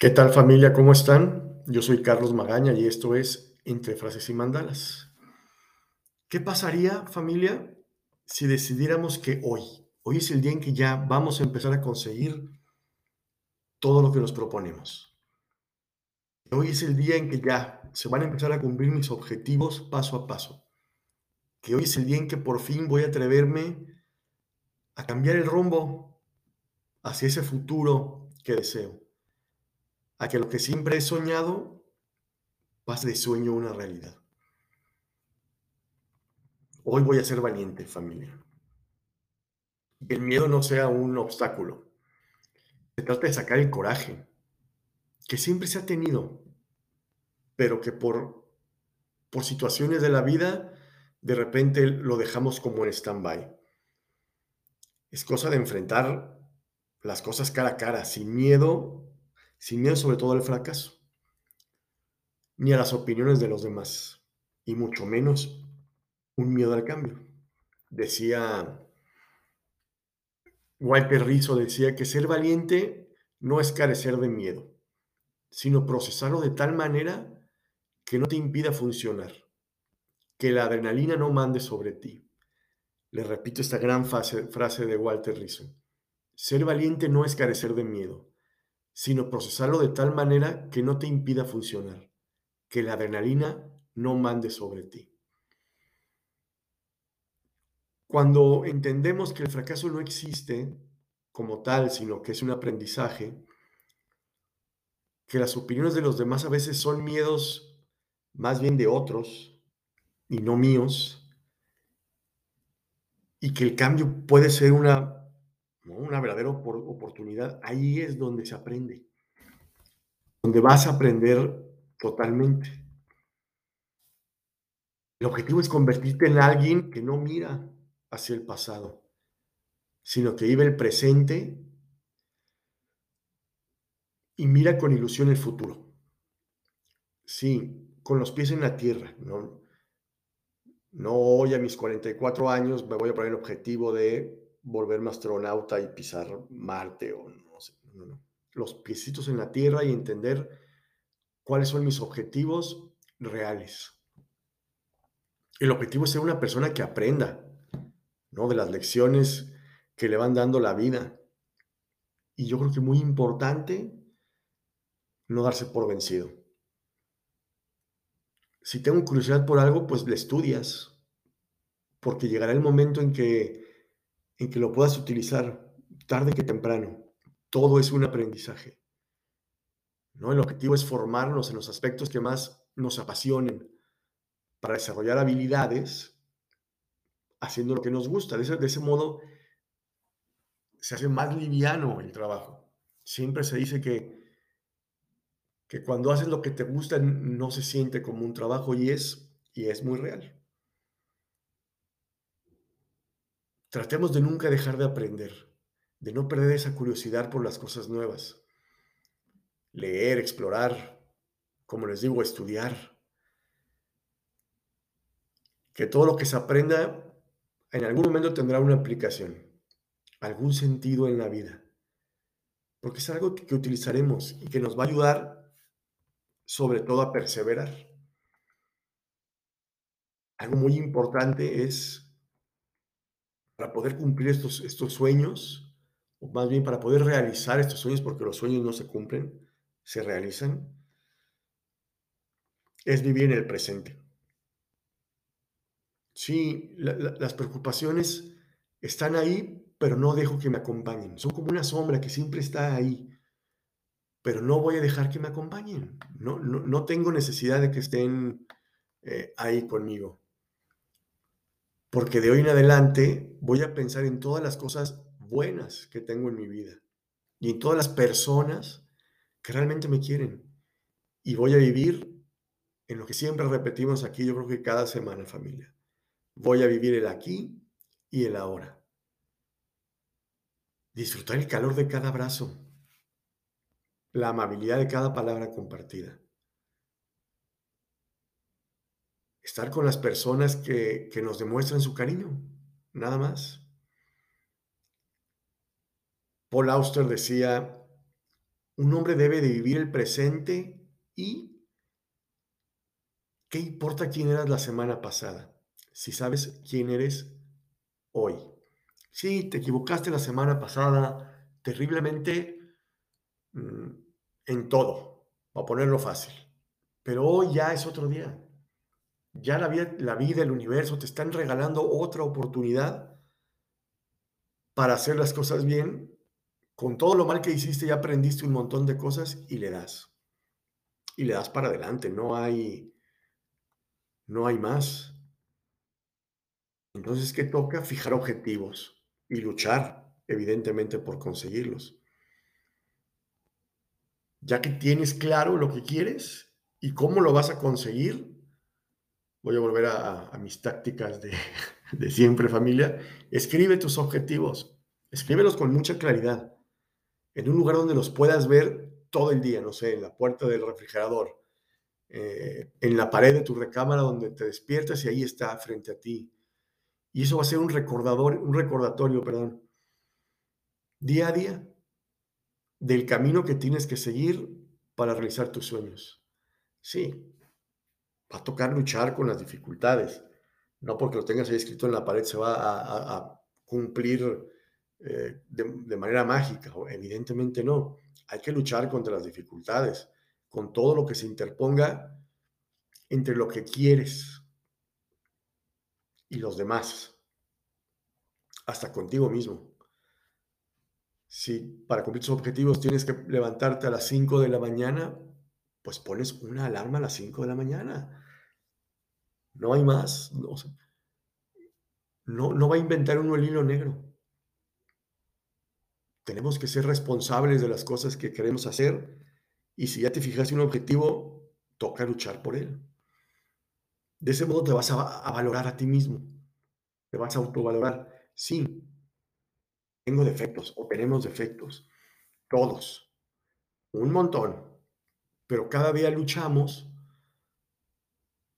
¿Qué tal familia? ¿Cómo están? Yo soy Carlos Magaña y esto es Entre Frases y Mandalas. ¿Qué pasaría familia si decidiéramos que hoy, hoy es el día en que ya vamos a empezar a conseguir todo lo que nos proponemos? Hoy es el día en que ya se van a empezar a cumplir mis objetivos paso a paso. Que hoy es el día en que por fin voy a atreverme a cambiar el rumbo hacia ese futuro que deseo a que lo que siempre he soñado pase de sueño a una realidad. Hoy voy a ser valiente, familia. Que el miedo no sea un obstáculo. Se trata de sacar el coraje, que siempre se ha tenido, pero que por, por situaciones de la vida de repente lo dejamos como en stand-by. Es cosa de enfrentar las cosas cara a cara, sin miedo sin miedo sobre todo al fracaso, ni a las opiniones de los demás, y mucho menos un miedo al cambio. Decía Walter Rizzo, decía que ser valiente no es carecer de miedo, sino procesarlo de tal manera que no te impida funcionar, que la adrenalina no mande sobre ti. Le repito esta gran frase, de Walter Rizzo. Ser valiente no es carecer de miedo, sino procesarlo de tal manera que no te impida funcionar, que la adrenalina no mande sobre ti. Cuando entendemos que el fracaso no existe como tal, sino que es un aprendizaje, que las opiniones de los demás a veces son miedos más bien de otros y no míos, y que el cambio puede ser una una verdadera oportunidad, ahí es donde se aprende, donde vas a aprender totalmente. El objetivo es convertirte en alguien que no mira hacia el pasado, sino que vive el presente y mira con ilusión el futuro. Sí, con los pies en la tierra. No, no hoy a mis 44 años me voy a poner el objetivo de volverme astronauta y pisar Marte o no sé. Los piecitos en la tierra y entender cuáles son mis objetivos reales. El objetivo es ser una persona que aprenda, ¿no? De las lecciones que le van dando la vida. Y yo creo que muy importante no darse por vencido. Si tengo curiosidad por algo, pues le estudias, porque llegará el momento en que en que lo puedas utilizar tarde que temprano. Todo es un aprendizaje. ¿no? El objetivo es formarnos en los aspectos que más nos apasionen para desarrollar habilidades haciendo lo que nos gusta. De ese, de ese modo se hace más liviano el trabajo. Siempre se dice que, que cuando haces lo que te gusta no se siente como un trabajo y es, y es muy real. Tratemos de nunca dejar de aprender, de no perder esa curiosidad por las cosas nuevas. Leer, explorar, como les digo, estudiar. Que todo lo que se aprenda en algún momento tendrá una aplicación, algún sentido en la vida. Porque es algo que utilizaremos y que nos va a ayudar sobre todo a perseverar. Algo muy importante es para poder cumplir estos, estos sueños, o más bien para poder realizar estos sueños, porque los sueños no se cumplen, se realizan, es vivir en el presente. Sí, las preocupaciones están ahí, pero no dejo que me acompañen. Son como una sombra que siempre está ahí, pero no voy a dejar que me acompañen. No, no, tengo necesidad de que estén eh, ahí conmigo porque de hoy en adelante voy a pensar en todas las cosas buenas que tengo en mi vida y en todas las personas que realmente me quieren. Y voy a vivir en lo que siempre repetimos aquí, yo creo que cada semana, familia. Voy a vivir el aquí y el ahora. Disfrutar el calor de cada abrazo, la amabilidad de cada palabra compartida. Estar con las personas que, nos demuestran su cariño, nada más. Paul Auster decía, Un hombre debe de vivir el presente y ¿qué importa quién eras la semana pasada? Si sabes quién eres hoy. Sí, te equivocaste la semana pasada terriblemente mm, en todo, para ponerlo fácil. Pero hoy ya es otro día. Ya la vida, el universo te están regalando otra oportunidad para hacer las cosas bien. Con todo lo mal que hiciste ya aprendiste un montón de cosas y le das. Y le das para adelante, no hay no hay más. Entonces, ¿qué toca? Fijar objetivos y luchar, evidentemente, por conseguirlos. Ya que tienes claro lo que quieres y cómo lo vas a conseguir, voy a volver a, mis tácticas de, de siempre, familia. Escribe tus objetivos, escríbelos con mucha claridad, en un lugar donde los puedas ver todo el día, no sé, en la puerta del refrigerador, eh, en la pared de tu recámara donde te despiertas y ahí está frente a ti. Y eso va a ser un recordador, un recordatorio, perdón, día a día del camino que tienes que seguir para realizar tus sueños. Sí, va a tocar luchar con las dificultades. No porque lo tengas ahí escrito en la pared se va a, cumplir eh, de, de, manera mágica. Evidentemente no. Hay que luchar contra las dificultades, con todo lo que se interponga entre lo que quieres y los demás, hasta contigo mismo. Si para cumplir tus objetivos tienes que levantarte a las 5 de la mañana, pues pones una alarma a las 5 de la mañana. No hay más. No, no, va a inventar uno el hilo negro. Tenemos que ser responsables de las cosas que queremos hacer y si ya te fijaste un objetivo, toca luchar por él. De ese modo te vas a, a valorar a ti mismo. Te vas a autovalorar. Sí, tengo defectos o tenemos defectos. Todos. Un montón. Pero cada día luchamos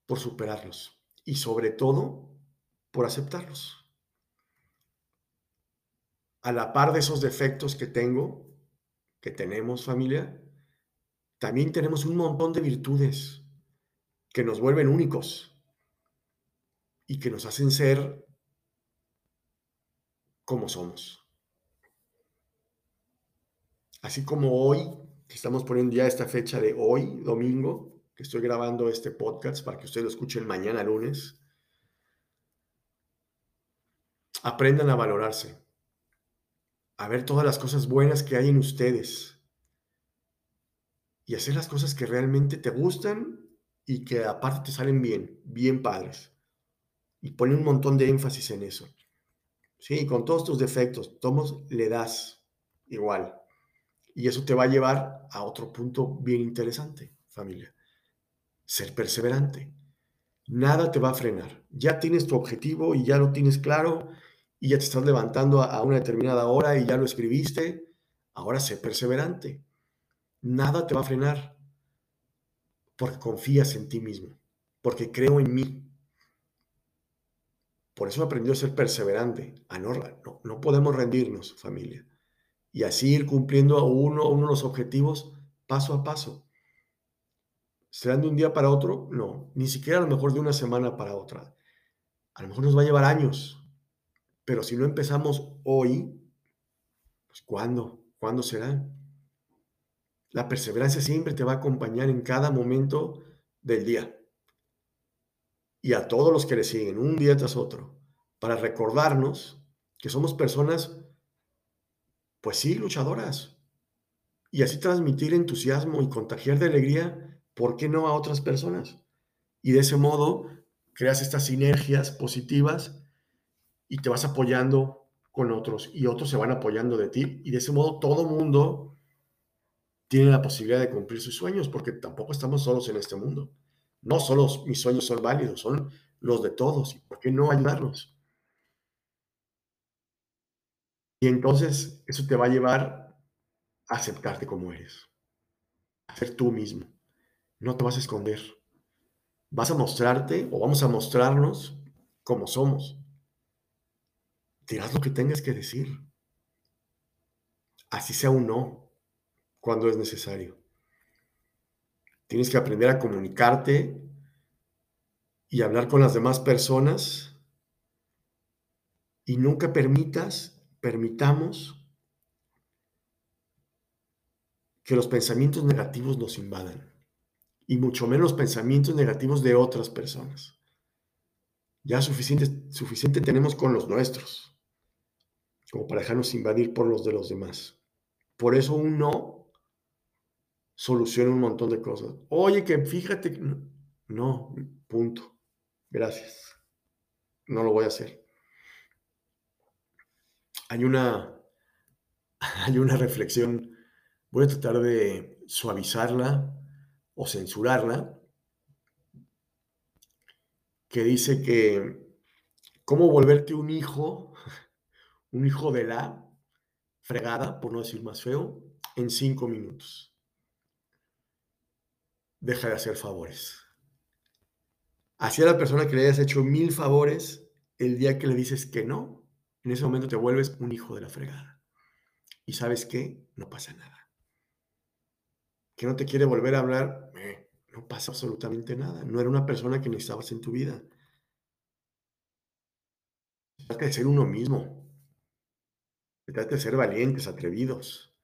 por superarlos y sobre todo por aceptarlos. A la par de esos defectos que tengo, que tenemos familia, también tenemos un montón de virtudes que nos vuelven únicos y que nos hacen ser como somos. Así como hoy, que estamos poniendo ya esta fecha de hoy, domingo, estoy grabando este podcast para que ustedes lo escuchen mañana lunes. Aprendan a valorarse, a ver todas las cosas buenas que hay en ustedes y hacer las cosas que realmente te gustan y que aparte te salen bien, bien padres. Y pone un montón de énfasis en eso. Sí, con todos tus defectos, tomos le das igual. Y eso te va a llevar a otro punto bien interesante, familia ser perseverante. Nada te va a frenar. Ya tienes tu objetivo y ya lo tienes claro y ya te estás levantando a una determinada hora y ya lo escribiste. Ahora sé perseverante. Nada te va a frenar porque confías en ti mismo, porque creo en mí. Por eso he aprendido a ser perseverante, a no, no, no podemos rendirnos, familia. Y así ir cumpliendo uno, uno de los objetivos paso a paso. ¿Serán de un día para otro? No, ni siquiera a lo mejor de una semana para otra. A lo mejor nos va a llevar años, pero si no empezamos hoy, pues ¿cuándo? ¿Cuándo será? La perseverancia siempre te va a acompañar en cada momento del día. Y a todos los que le siguen, un día tras otro, para recordarnos que somos personas, pues sí, luchadoras. Y así transmitir entusiasmo y contagiar de alegría ¿por qué no a otras personas? Y de ese modo creas estas sinergias positivas y te vas apoyando con otros y otros se van apoyando de ti y de ese modo todo mundo tiene la posibilidad de cumplir sus sueños porque tampoco estamos solos en este mundo. No solo mis sueños son válidos, son los de todos. ¿Y por qué no ayudarlos? Y entonces eso te va a llevar a aceptarte como eres, a ser tú mismo. No te vas a esconder. Vas a mostrarte o vamos a mostrarnos como somos. Dirás lo que tengas que decir. Así sea un no. cuando es necesario. Tienes que aprender a comunicarte y hablar con las demás personas y nunca permitas, permitamos que los pensamientos negativos nos invadan y mucho menos pensamientos negativos de otras personas. Ya suficiente, suficiente tenemos con los nuestros, como para dejarnos invadir por los de los demás. Por eso un no soluciona un montón de cosas. Oye, que fíjate, no, punto. Gracias. No lo voy a hacer. Hay una, hay una reflexión, voy a tratar de suavizarla o censurarla, que dice que cómo volverte un hijo, un hijo de la fregada, por no decir más feo, en cinco minutos. Deja de hacer favores. Hacia la persona que le hayas hecho mil favores, el día que le dices que no, en ese momento te vuelves un hijo de la fregada. Y sabes qué, no pasa nada. Que no te quiere volver a hablar, eh, no pasa absolutamente nada. No era una persona que necesitabas en tu vida. Se trata de ser uno mismo. Se trata de ser valientes, atrevidos.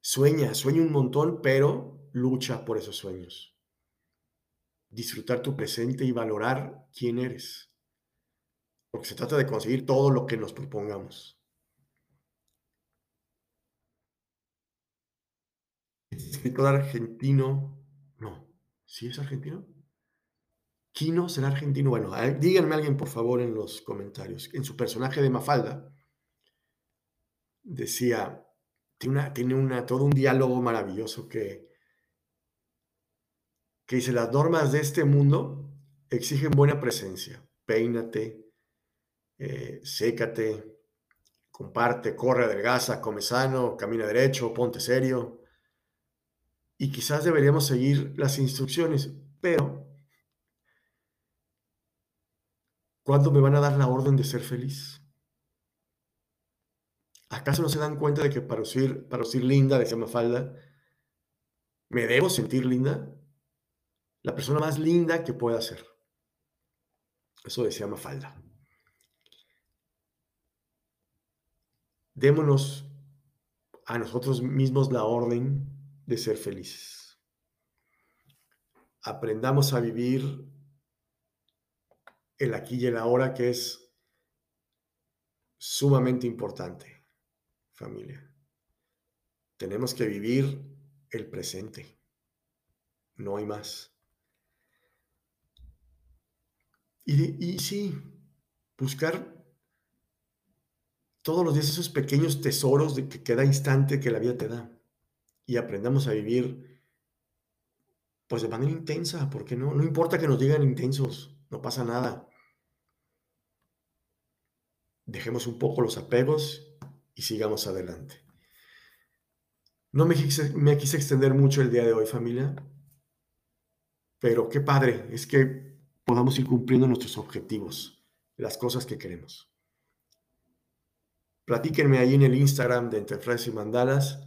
Sueña, sueña un montón, pero lucha por esos sueños. Disfrutar tu presente y valorar quién eres. Porque se trata de conseguir todo lo que nos propongamos. escritor argentino, no, ¿Sí es argentino? ¿Kino será argentino? Bueno, díganme alguien por favor en los comentarios. En su personaje de Mafalda decía, tiene, tiene una, todo un diálogo maravilloso que, que dice, las normas de este mundo exigen buena presencia. Peínate, eh, sécate, comparte, corre, adelgaza, come sano, camina derecho, ponte serio y quizás deberíamos seguir las instrucciones, pero ¿cuándo me van a dar la orden de ser feliz? ¿Acaso no se dan cuenta de que para lucir, para linda, decía Mafalda, me debo sentir linda? La persona más linda que pueda ser. Eso decía Mafalda. Démonos a nosotros mismos la orden de ser felices. Aprendamos a vivir el aquí y el ahora, que es sumamente importante, familia. Tenemos que vivir el presente. No hay más. Y, y sí, buscar todos los días esos pequeños tesoros de que cada instante que la vida te da y aprendamos a vivir pues de manera intensa, porque no, no importa que nos digan intensos, no pasa nada. Dejemos un poco los apegos y sigamos adelante. No me quise, me quise extender mucho el día de hoy, familia, pero qué padre es que podamos ir cumpliendo nuestros objetivos, las cosas que queremos. Platíquenme ahí en el Instagram de Entre Frases y Mandalas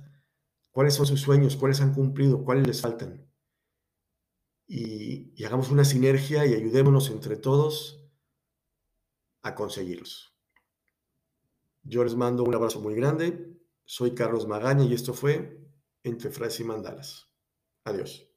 cuáles son sus sueños, cuáles han cumplido, cuáles les faltan. Y, hagamos una sinergia y ayudémonos entre todos a conseguirlos. Yo les mando un abrazo muy grande. Soy Carlos Magaña y esto fue Entre Frases y Mandalas. Adiós.